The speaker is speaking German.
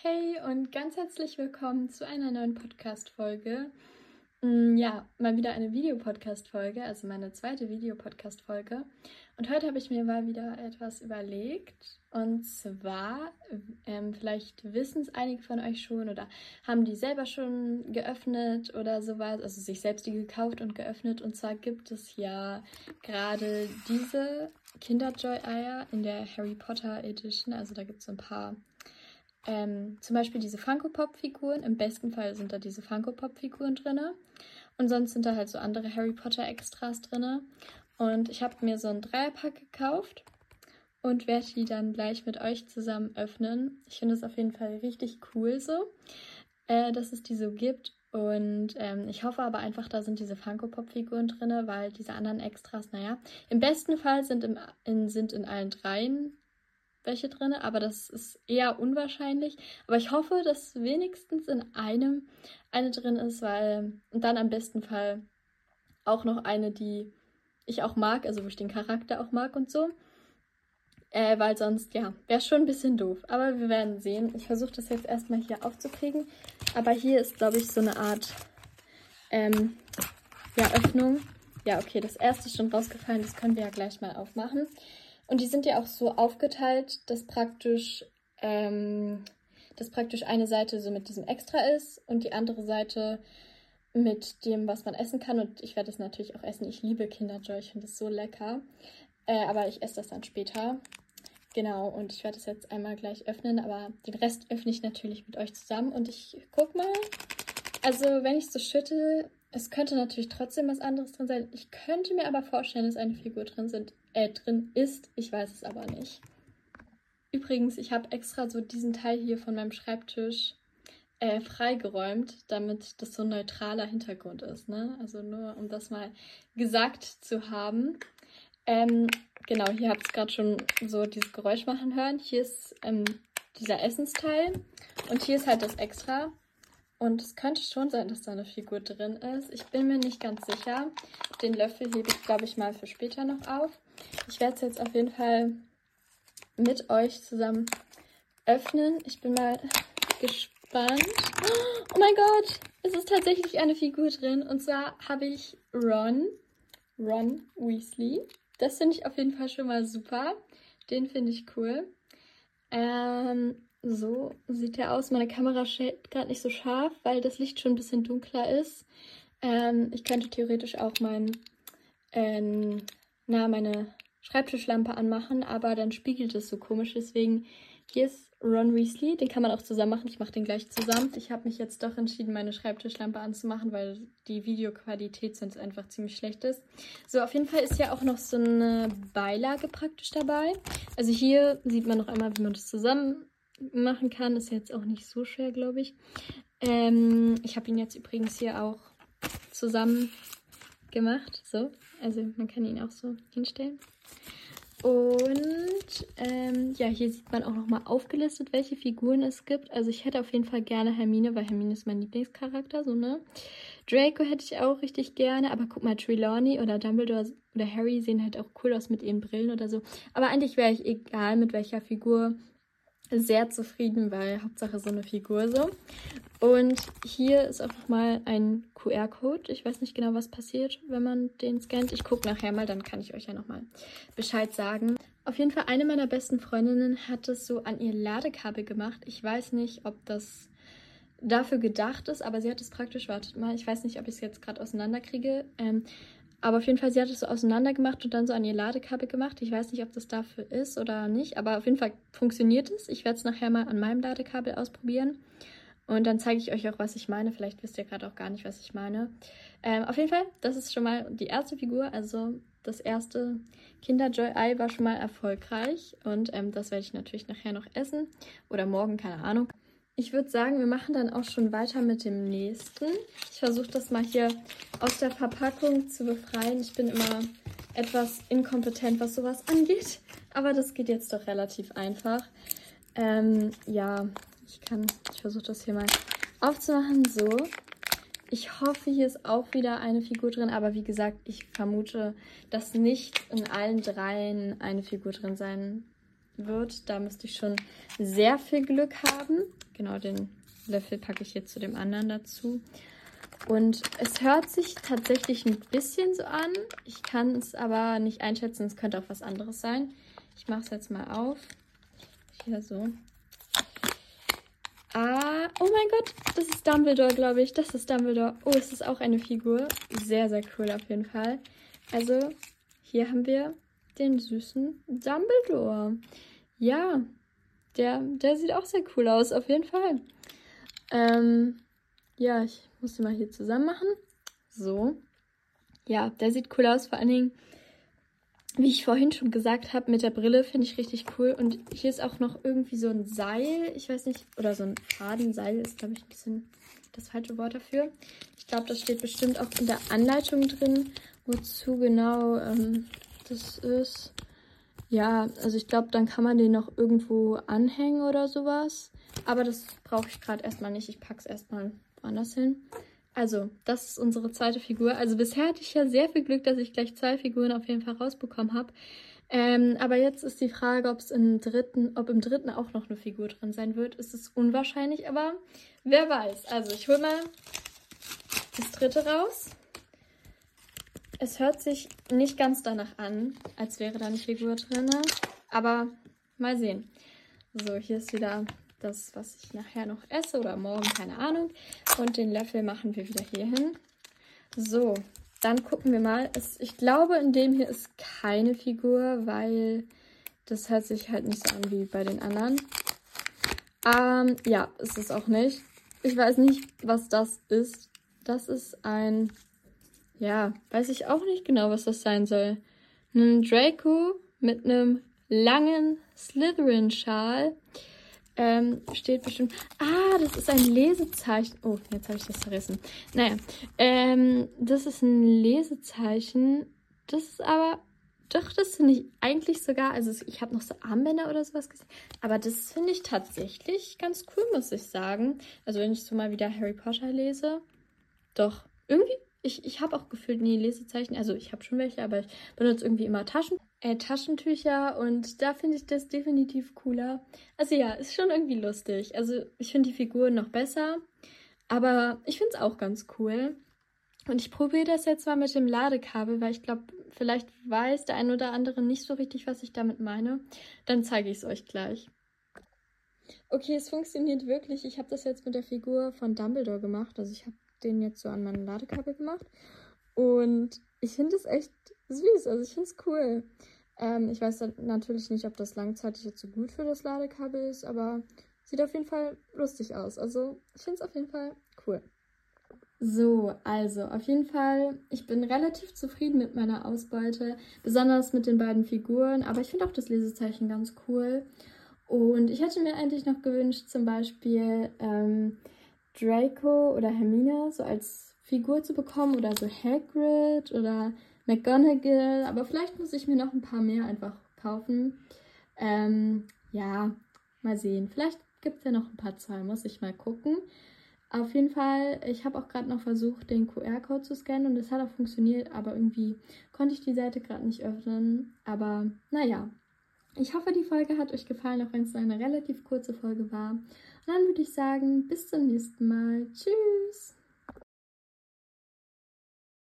Hey und ganz herzlich willkommen zu einer neuen Podcast-Folge. Mm, ja, mal wieder eine Videopodcast-Folge, also meine zweite Videopodcast-Folge. Und heute habe ich mir mal wieder etwas überlegt. Und zwar, ähm, vielleicht wissen es einige von euch schon oder haben die selber schon geöffnet oder sowas, also sich selbst die gekauft und geöffnet. Und zwar gibt es ja gerade diese Kinderjoy-Eier in der Harry Potter Edition. Also da gibt es so ein paar ähm, zum Beispiel diese Funko Pop-Figuren. Im besten Fall sind da diese Funko Pop-Figuren drin. Und sonst sind da halt so andere Harry Potter-Extras drin. Und ich habe mir so ein Dreierpack gekauft und werde die dann gleich mit euch zusammen öffnen. Ich finde es auf jeden Fall richtig cool so, äh, dass es die so gibt. Und ähm, ich hoffe aber einfach, da sind diese Funko Pop-Figuren drin, weil diese anderen Extras, naja, im besten Fall sind, im, in, sind in allen dreien welche drin, aber das ist eher unwahrscheinlich. Aber ich hoffe, dass wenigstens in einem eine drin ist, weil und dann am besten Fall auch noch eine, die ich auch mag, also wo ich den Charakter auch mag und so. Äh, weil sonst, ja, wäre schon ein bisschen doof. Aber wir werden sehen. Ich versuche das jetzt erstmal hier aufzukriegen. Aber hier ist, glaube ich, so eine Art ähm, ja, Öffnung. Ja, okay, das erste ist schon rausgefallen. Das können wir ja gleich mal aufmachen. Und die sind ja auch so aufgeteilt, dass praktisch, ähm, dass praktisch eine Seite so mit diesem Extra ist und die andere Seite mit dem, was man essen kann. Und ich werde es natürlich auch essen. Ich liebe Kinderjoy, ich finde es so lecker. Äh, aber ich esse das dann später. Genau, und ich werde es jetzt einmal gleich öffnen, aber den Rest öffne ich natürlich mit euch zusammen. Und ich guck mal. Also, wenn ich so schütte, es könnte natürlich trotzdem was anderes drin sein. Ich könnte mir aber vorstellen, dass eine Figur drin, sind, äh, drin ist. Ich weiß es aber nicht. Übrigens, ich habe extra so diesen Teil hier von meinem Schreibtisch äh, freigeräumt, damit das so ein neutraler Hintergrund ist. Ne? Also nur, um das mal gesagt zu haben. Ähm, genau, hier habt ihr gerade schon so dieses Geräusch machen hören. Hier ist ähm, dieser Essensteil und hier ist halt das Extra. Und es könnte schon sein, dass da eine Figur drin ist. Ich bin mir nicht ganz sicher. Den Löffel hebe ich, glaube ich, mal für später noch auf. Ich werde es jetzt auf jeden Fall mit euch zusammen öffnen. Ich bin mal gespannt. Oh mein Gott, es ist tatsächlich eine Figur drin. Und zwar habe ich Ron, Ron Weasley. Das finde ich auf jeden Fall schon mal super. Den finde ich cool. Ähm, so sieht der aus. Meine Kamera steht gerade nicht so scharf, weil das Licht schon ein bisschen dunkler ist. Ähm, ich könnte theoretisch auch mein, ähm, na, meine Schreibtischlampe anmachen, aber dann spiegelt es so komisch. Deswegen, hier ist Ron Weasley. Den kann man auch zusammen machen. Ich mache den gleich zusammen. Ich habe mich jetzt doch entschieden, meine Schreibtischlampe anzumachen, weil die Videoqualität sonst einfach ziemlich schlecht ist. So, auf jeden Fall ist ja auch noch so eine Beilage praktisch dabei. Also hier sieht man noch einmal, wie man das zusammen machen kann. Ist jetzt auch nicht so schwer, glaube ich. Ähm, ich habe ihn jetzt übrigens hier auch zusammen gemacht. So, also man kann ihn auch so hinstellen. Und ähm, ja, hier sieht man auch nochmal aufgelistet, welche Figuren es gibt. Also ich hätte auf jeden Fall gerne Hermine, weil Hermine ist mein Lieblingscharakter, so ne. Draco hätte ich auch richtig gerne, aber guck mal, Trelawney oder Dumbledore oder Harry sehen halt auch cool aus mit ihren Brillen oder so. Aber eigentlich wäre ich egal, mit welcher Figur sehr zufrieden, weil Hauptsache so eine Figur so. Und hier ist auch nochmal ein QR-Code. Ich weiß nicht genau, was passiert, wenn man den scannt. Ich gucke nachher mal, dann kann ich euch ja nochmal Bescheid sagen. Auf jeden Fall, eine meiner besten Freundinnen hat es so an ihr Ladekabel gemacht. Ich weiß nicht, ob das dafür gedacht ist, aber sie hat es praktisch, wartet mal, ich weiß nicht, ob ich es jetzt gerade auseinanderkriege. Ähm, aber auf jeden Fall, sie hat es so auseinander gemacht und dann so an ihr Ladekabel gemacht. Ich weiß nicht, ob das dafür ist oder nicht, aber auf jeden Fall funktioniert es. Ich werde es nachher mal an meinem Ladekabel ausprobieren. Und dann zeige ich euch auch, was ich meine. Vielleicht wisst ihr gerade auch gar nicht, was ich meine. Ähm, auf jeden Fall, das ist schon mal die erste Figur. Also das erste Kinder-Joy-Ei war schon mal erfolgreich. Und ähm, das werde ich natürlich nachher noch essen. Oder morgen, keine Ahnung. Ich würde sagen, wir machen dann auch schon weiter mit dem nächsten. Ich versuche das mal hier aus der Verpackung zu befreien. Ich bin immer etwas inkompetent, was sowas angeht. Aber das geht jetzt doch relativ einfach. Ähm, ja, ich kann, ich versuche das hier mal aufzumachen. So. Ich hoffe, hier ist auch wieder eine Figur drin, aber wie gesagt, ich vermute, dass nicht in allen dreien eine Figur drin sein wird. Da müsste ich schon sehr viel Glück haben. genau, den Löffel packe ich jetzt zu dem anderen dazu. Und es hört sich tatsächlich ein bisschen so an. Ich kann es aber nicht einschätzen. Es könnte auch was anderes sein. Ich mache es jetzt mal auf. Hier so. Ah, oh mein Gott, das ist Dumbledore, glaube ich. Das ist Dumbledore. Oh, es ist auch eine Figur. Sehr, sehr cool auf jeden Fall. Also, hier haben wir den süßen Dumbledore. Ja, der, der sieht auch sehr cool aus, auf jeden Fall. Ähm, ja, ich muss den mal hier zusammen machen. So. Ja, der sieht cool aus. Vor allen Dingen, wie ich vorhin schon gesagt habe, mit der Brille finde ich richtig cool. Und hier ist auch noch irgendwie so ein Seil. Ich weiß nicht, oder so ein Fadenseil ist, glaube ich, ein bisschen das falsche Wort dafür. Ich glaube, das steht bestimmt auch in der Anleitung drin, wozu genau ähm, das ist. Ja, also ich glaube, dann kann man den noch irgendwo anhängen oder sowas. Aber das brauche ich gerade erstmal nicht. Ich packe es erstmal woanders hin. Also, das ist unsere zweite Figur. Also bisher hatte ich ja sehr viel Glück, dass ich gleich zwei Figuren auf jeden Fall rausbekommen habe. Ähm, aber jetzt ist die Frage, ob es im dritten, ob im dritten auch noch eine Figur drin sein wird. Es ist unwahrscheinlich, aber wer weiß. Also ich hole mal das dritte raus. Es hört sich nicht ganz danach an, als wäre da eine Figur drin. Aber mal sehen. So, hier ist wieder das, was ich nachher noch esse oder morgen, keine Ahnung. Und den Löffel machen wir wieder hier hin. So, dann gucken wir mal. Es, ich glaube, in dem hier ist keine Figur, weil das hört sich halt nicht so an wie bei den anderen. Ähm, ja, ist es auch nicht. Ich weiß nicht, was das ist. Das ist ein ja, weiß ich auch nicht genau, was das sein soll. Ein Draco mit einem langen Slytherin-Schal. Ähm, steht bestimmt. Ah, das ist ein Lesezeichen. Oh, jetzt habe ich das zerrissen. Naja, ähm, das ist ein Lesezeichen. Das ist aber. Doch, das finde ich eigentlich sogar. Also, ich habe noch so Armbänder oder sowas gesehen. Aber das finde ich tatsächlich ganz cool, muss ich sagen. Also, wenn ich so mal wieder Harry Potter lese. Doch, irgendwie ich, ich habe auch gefühlt nie Lesezeichen. Also ich habe schon welche, aber ich benutze irgendwie immer Taschen, äh, Taschentücher und da finde ich das definitiv cooler. Also ja, ist schon irgendwie lustig. Also ich finde die Figuren noch besser, aber ich finde es auch ganz cool. Und ich probiere das jetzt mal mit dem Ladekabel, weil ich glaube, vielleicht weiß der ein oder andere nicht so richtig, was ich damit meine. Dann zeige ich es euch gleich. Okay, es funktioniert wirklich. Ich habe das jetzt mit der Figur von Dumbledore gemacht. Also ich habe den jetzt so an mein Ladekabel gemacht. Und ich finde es echt süß. Also ich finde es cool. Ähm, ich weiß natürlich nicht, ob das langzeitig jetzt so gut für das Ladekabel ist, aber sieht auf jeden Fall lustig aus. Also ich finde es auf jeden Fall cool. So, also auf jeden Fall, ich bin relativ zufrieden mit meiner Ausbeute, besonders mit den beiden Figuren, aber ich finde auch das Lesezeichen ganz cool. Und ich hätte mir eigentlich noch gewünscht, zum Beispiel ähm, Draco oder Hermine so als Figur zu bekommen oder so Hagrid oder McGonagall. Aber vielleicht muss ich mir noch ein paar mehr einfach kaufen. Ähm, ja, mal sehen. Vielleicht gibt es ja noch ein paar Zahlen, muss ich mal gucken. Auf jeden Fall, ich habe auch gerade noch versucht, den QR-Code zu scannen und das hat auch funktioniert, aber irgendwie konnte ich die Seite gerade nicht öffnen. Aber naja, ich hoffe, die Folge hat euch gefallen, auch wenn es eine relativ kurze Folge war. Dann würde ich sagen, bis zum nächsten Mal. Tschüss!